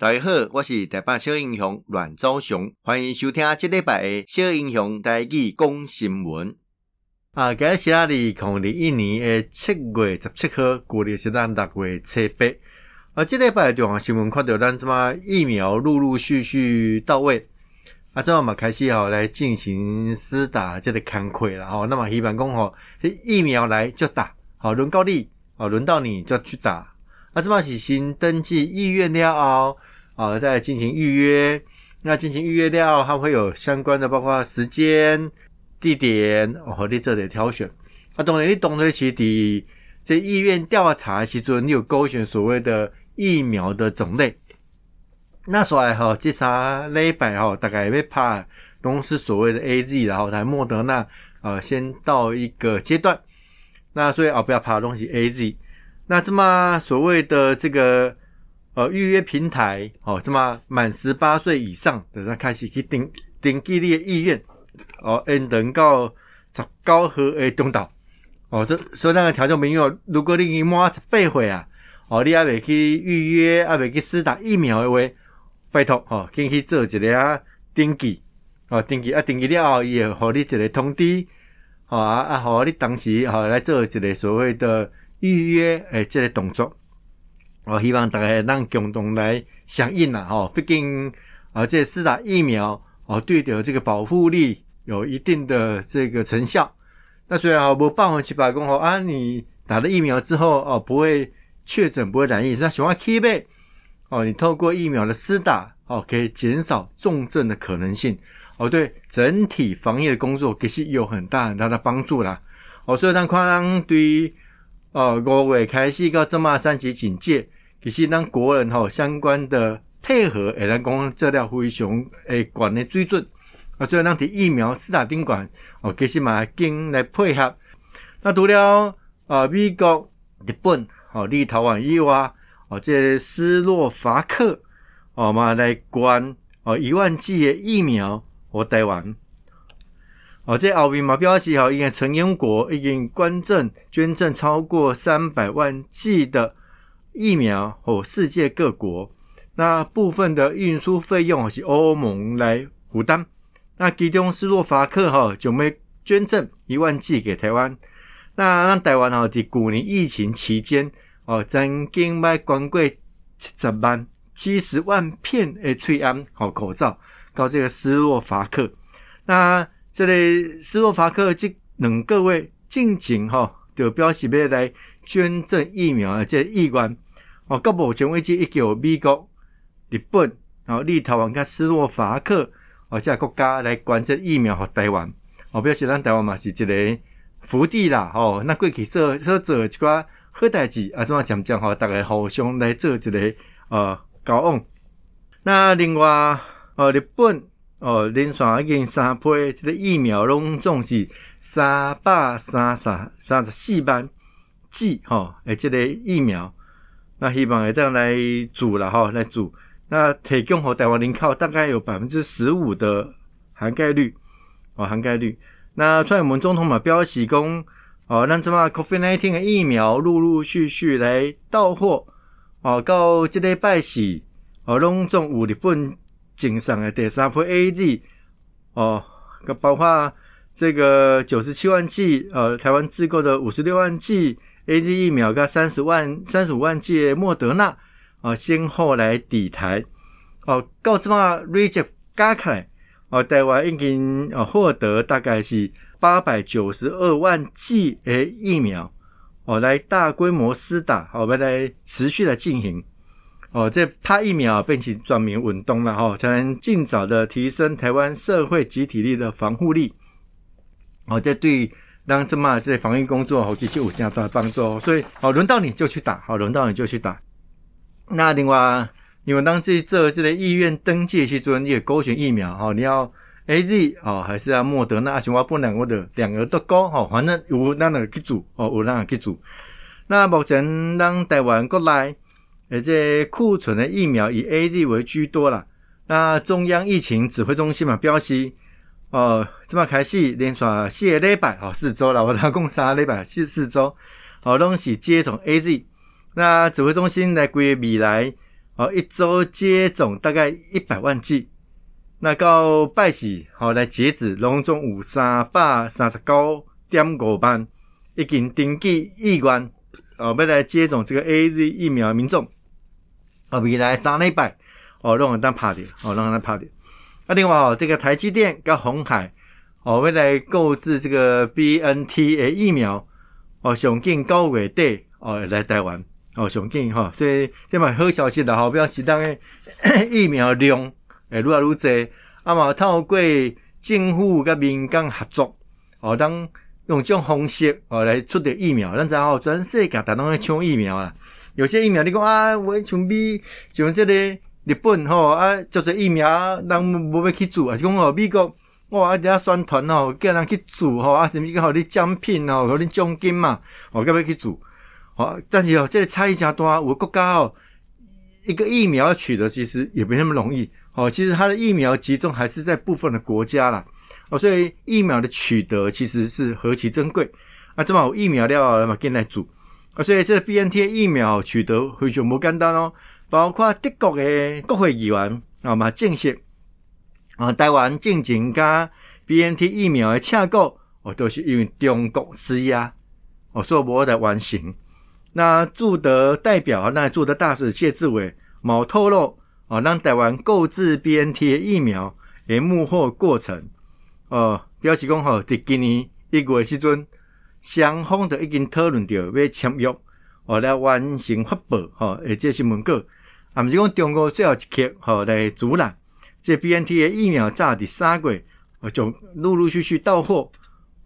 大家好，我是台北小英雄阮昭雄，欢迎收听这礼拜的小英雄台语讲新闻。啊，今日是二零二一年的七月十七号，过历是咱六月七八。啊，这礼拜重要新闻看到咱这么疫苗陆陆续续到位，啊，这嘛开始吼来进行施打这个工作了吼。那么希望讲吼，这疫苗来就打，好轮到你，好轮到你就去打。啊，这么是先登记意愿了后。啊，再进行预约。那进行预约掉，它会有相关的，包括时间、地点，哦你这里挑选。啊，当然你懂得起的这意愿调查其中，你有勾选所谓的疫苗的种类。那所以哈，这三礼拜哈，大概要拍都是所谓的 AZ，然后来莫德纳，呃，先到一个阶段。那所以啊，不要怕东西 AZ。那这么所谓的这个。呃，预约平台哦，这么满十八岁以上的人开始去登登记你的意愿哦，能够十九号诶中岛哦，所所以那个条件朋友，如果你已经满十八岁啊，哦，你还未去预约，还未去施打疫苗的话，拜托哦，先去做一个啊登记。哦，登记啊，登记了后，伊会给你一个通知。哦啊啊，好，你当时哦来做一个所谓的预约诶，这个动作。我希望大家能共同来响应呐，吼，毕竟啊，这施打疫苗哦，对的这个保护力有一定的这个成效。那虽然哈，无百分之百讲吼啊，你打了疫苗之后哦，不会确诊，不会染疫，那喜欢 keep 呗哦，你透过疫苗的施打哦，可以减少重症的可能性哦，对整体防疫的工作其实有很大很大的帮助啦。哦，所以咱看人对。哦，五月开始到这么三级警戒，其实咱国人吼相关的配合，诶，咱讲这条非常诶管的水准啊，所以咱伫疫苗施打顶管哦，其实嘛经来配合。那除了啊美国、日本、哦立陶宛以外，哦这斯洛伐克哦嘛来管哦一万剂的疫苗和台湾。哦，这后面嘛表示哈，已经成员国已经捐赠捐赠超过三百万剂的疫苗，和世界各国。那部分的运输费用是欧盟来负担。那其中斯洛伐克哈就没捐赠一万剂给台湾。那让台湾哈在去年疫情期间哦，曾经卖光过七十万七十万片的翠安好口罩到这个斯洛伐克。那这个斯洛伐克这两个位近景哈，就表示要来捐赠疫苗的这个意愿哦。到目前为止，已经有美国、日本、然后立陶宛跟斯洛伐克哦，这国家来捐赠疫苗给台湾哦，表示咱台湾嘛是一个福地啦哦。那过去做做做一寡好代志啊，怎么讲讲吼？大家互相来做一个呃交往。那另外呃，日本。哦，连续已经三批这个疫苗拢总是三百三十三十四万剂吼，诶，这个疫苗，那希望会当来做了吼，来做，那提供给台湾人口大概有百分之十五的涵盖率，哦，涵盖率。那蔡英文总统嘛表示讲，哦，让这么 COVID-19 的疫苗陆陆续续来到货，哦，到这个拜喜，哦，拢总有日本。经上的第三批 AZ 哦，包括这个九十七万剂，呃，台湾自购的五十六万剂 AZ 疫苗，跟三十万、三十五万剂莫德纳，啊，先后来抵台，哦，到这么 reject 加起来，哦，台湾已经哦获得大概是八百九十二万剂诶疫苗，哦，来大规模施打，好，我们来持续的进行。哦，这拍疫苗变成全民运动了哈，才能尽早的提升台湾社会集体力的防护力。哦，这对当这么这防疫工作哦，其实有这样大的帮助。所以，哦，轮到你就去打，好，轮到你就去打。那另外，因为当这这这个医院登记去做你的勾选疫苗哈，你要 AZ 哦，还是要莫德纳？情况不能，我的两个都勾哈，反正有那个去组哦，有那个去组。那目前当台湾过来。而这库存的疫苗以 AZ 为居多啦。那中央疫情指挥中心嘛表示，哦，这么开始连续四个礼拜哦，四周了，我讲共三个礼拜四四周，哦，拢是接种 AZ。那指挥中心来规未来，哦，一周接种大概一百万剂。那到拜四好来截止，拢总有三百三十九点五万已经登记意愿哦，要来接种这个 AZ 疫苗的民众哦，未来三礼拜哦，拢会当拍掉哦，拢会当拍掉。啊，另外哦，这个台积电跟鸿海哦，未来购置这个 BNT 的疫苗哦，上紧九月底哦来台湾哦，上紧哈，所以这嘛好消息啦，好表示当个 疫苗量。诶，愈来愈多，啊嘛透过政府甲民间合作，哦，当用这种方式哦来出的疫苗，咱知吼全世界大拢在抢疫苗啊。有些疫苗你讲啊，我像美像这个日本吼啊，做做疫苗，人无要去做啊，是讲哦美国哇，一家宣传吼叫人去做吼啊，甚物叫互你奖品吼，互你奖金嘛，哦，要要去做，哦，但是哦，这个差异诚大，有国家哦，一个疫苗取得其实也没那么容易。哦，其实它的疫苗集中还是在部分的国家啦，哦，所以疫苗的取得其实是何其珍贵啊！这么有疫苗了嘛，跟来做啊，所以这个 BNT 疫苗取得非常不简单哦。包括德国的国会议员啊嘛，证实啊，台湾进行加 BNT 疫苗的采购哦，都是因为中国施压哦，所以无法完成。那驻德代表，那驻德大使谢志伟冇透露。哦，让台湾购置 BNT 疫苗诶幕后过程，哦，表示讲吼，伫今年一月时阵，双方都已经讨论着要签约，哦，来完成发布，吼，诶，这新闻稿，啊，毋是讲中国最后一刻，吼，来阻拦，这 BNT 的疫苗早伫三月，哦，就陆陆续续到货，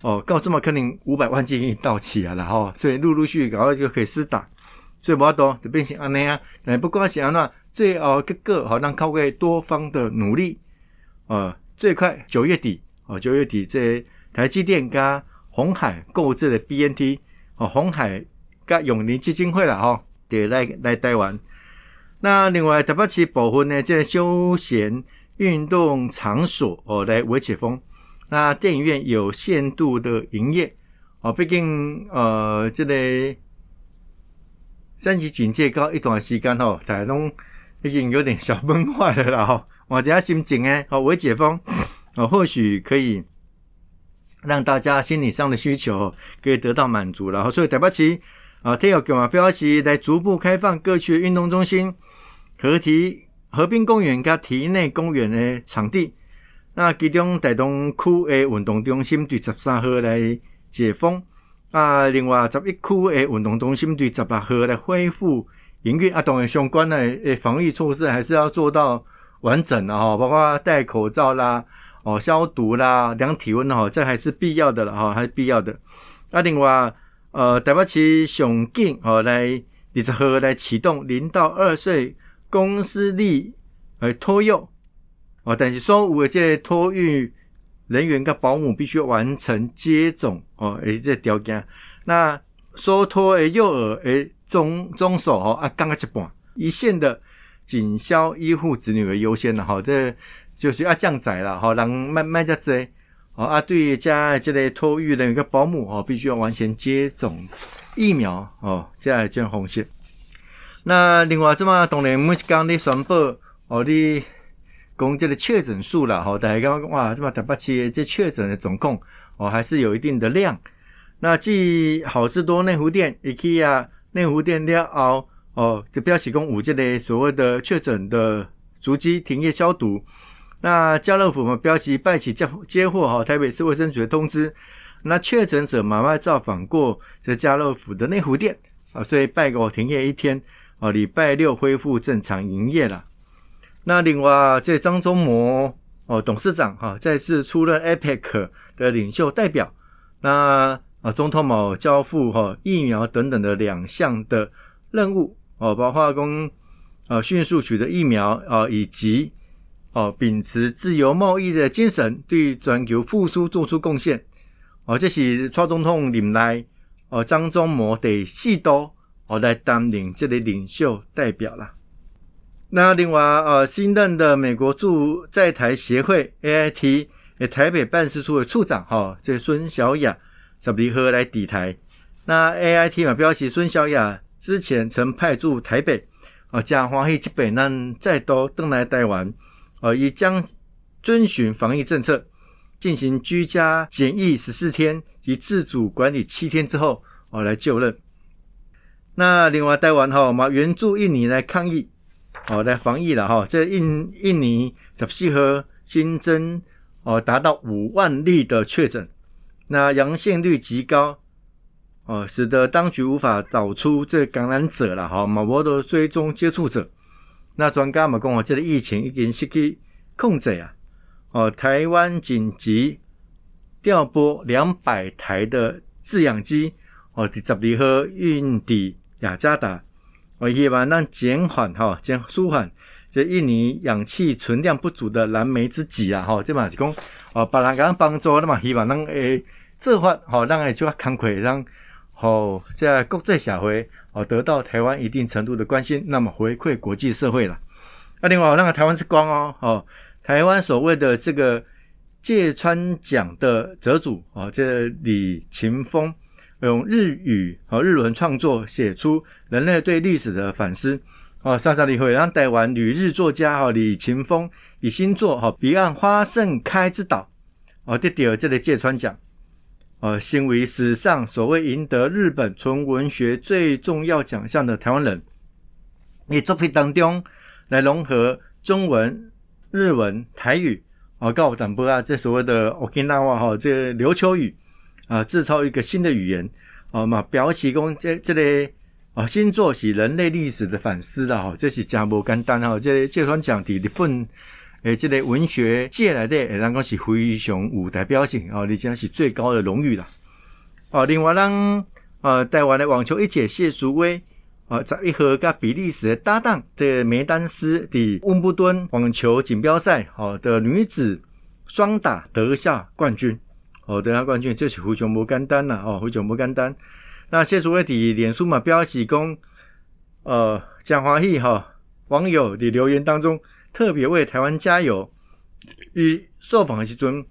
哦，到这么可能五百万剂已经到齐啊，然后，所以陆陆续续搞到就可以施打，所以无法度就变成安尼啊，但不管是安怎。最后结果好，让靠过多方的努力，呃，最快九月底，哦，九月底这台积电加鸿海购置的 BNT，哦，鸿海加永龄基金会了哈，得来来台湾。那另外台北市部分呢，这个休闲运动场所哦来维解封，那电影院有限度的营业，哦，毕竟呃这个三级警戒告一段时间哦，台东。已经有点小崩坏了啦哈，我这样心情诶，好，微解封，哦，或许可以让大家心理上的需求可以得到满足了哈。所以台北市啊，特有给嘛，标示来逐步开放各区运动中心、河堤、河滨公园跟堤内公园的场地。那其中台东区的运动中心对十三号来解封啊，另外十一区的运动中心对十八号来恢复。营运啊，当然相关的诶防疫措施还是要做到完整的哈，包括戴口罩啦、哦消毒啦、量体温哈，这还是必要的了哈，还是必要的。那另外，呃，台北市上紧哦来二十号来启动零到二岁公私立呃托幼哦，但是所有的这托育人员跟保姆必须完成接种哦，诶这条件。那所托诶幼儿诶。中中手哦啊，刚刚一半，一线的警消医护子女为优先的哈，这就是要降载了哈，让慢慢加载哦啊，对于家这类托育的一个保姆哦，必须要完全接种疫苗哦，这样这样红线。那另外这么当然每一刚的宣布哦，你讲这个确诊数了哈，大家刚刚哇，这么台北市这确诊的总共哦，还是有一定的量。那继好事多内湖店 IKEA 内湖店了后，哦，就表示讲有这类所谓的确诊的足迹停业消毒。那家乐福嘛，表示拜起接接获哈台北市卫生局的通知。那确诊者慢慢造访过这家乐福的内湖店啊，所以拜个停业一天啊，礼拜六恢复正常营业了。那另外这张忠谋哦董事长哈再次出任 APEC 的领袖代表。那啊，总统某交付哈疫苗等等的两项的任务哦，包括讲啊迅速取得疫苗啊，以及哦秉持自由贸易的精神，对全球复苏做出贡献哦。这是蔡总统任内哦，张忠谋第四度哦来担任这类领袖代表啦。那另外呃，新任的美国驻在台协会 AIT 台北办事处的处长哈，这孙小雅。十二号来抵台，那 A I T 嘛，表示孙小雅之前曾派驻台北，哦，真欢喜，这边咱再度登来台湾，哦，已将遵循防疫政策，进行居家检疫十四天及自主管理七天之后，哦，来就任。那另外台湾哈，嘛援助印尼来抗疫，哦，来防疫了哈。这印印尼十四号新增哦达到五万例的确诊，那阳性率极高。哦，使得当局无法找出这感染者了哈，某波的追踪接触者。那专家嘛讲哦，这个疫情已经失去控制啊。哦，台湾紧急调拨两百台的制氧机，哦，十二号运抵雅加达，哦，希望让减缓哈，减舒缓这印尼氧气存量不足的燃眉之急啊。哈，这嘛是讲哦，别人讲帮助，那么希望能诶做法，好让诶就较慷慨让。好，在国际社会哦，得到台湾一定程度的关心，那么回馈国际社会了。那另外，那个台湾之光哦，哦，台湾所谓的这个芥川奖的得主哦，这李勤峰用日语和日文创作写出人类对历史的反思哦，上上例会让台湾旅日作家哈李勤峰以新作哈彼岸花盛开之岛哦，得到这个芥川奖。呃，新为史上所谓赢得日本纯文学最重要奖项的台湾人，你作品当中来融合中文、日文、台语，啊，告淡薄啊，这所谓的 Okinawa 哈，这个琉球语啊，制造一个新的语言，啊嘛，表示讲这这类啊新作是人类历史的反思的，哈，这是真无简单哈，这个芥川奖的日本。诶，这个文学界来的，人讲是非常有代表性哦，而且是最高的荣誉了。哦，另外，咱呃台湾的网球一姐谢淑薇，呃，十一号跟比利时的搭档的梅丹斯的温布顿网球锦标赛，好的女子双打得下冠军，哦，得下冠军，这是非常不简单呐，哦，非常不简单。那谢淑薇的脸书嘛，表示讲，呃，真欢喜哈，网友的留言当中。特别为台湾加油。与受访的时阵，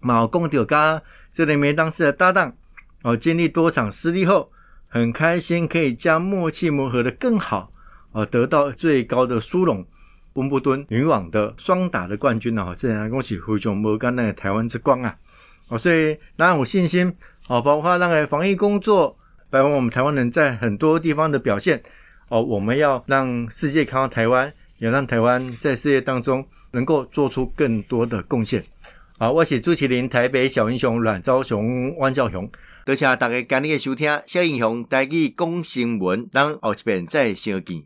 毛公丢加这里面当时的搭档哦，经历多场失利后，很开心可以将默契磨合得更好，哦，得到最高的殊荣——温布顿女网的双打的冠军哦，这样恭喜胡炯摩干那个台湾之光啊！哦，所以当然有信心哦，包括那个防疫工作，包括我们台湾人在很多地方的表现哦，我们要让世界看到台湾。也让台湾在事业当中能够做出更多的贡献。好，我是朱麒麟，台北小英雄阮昭雄、汪兆雄，多谢大家今日的收听。小英雄带去讲新闻，咱后一遍再相见。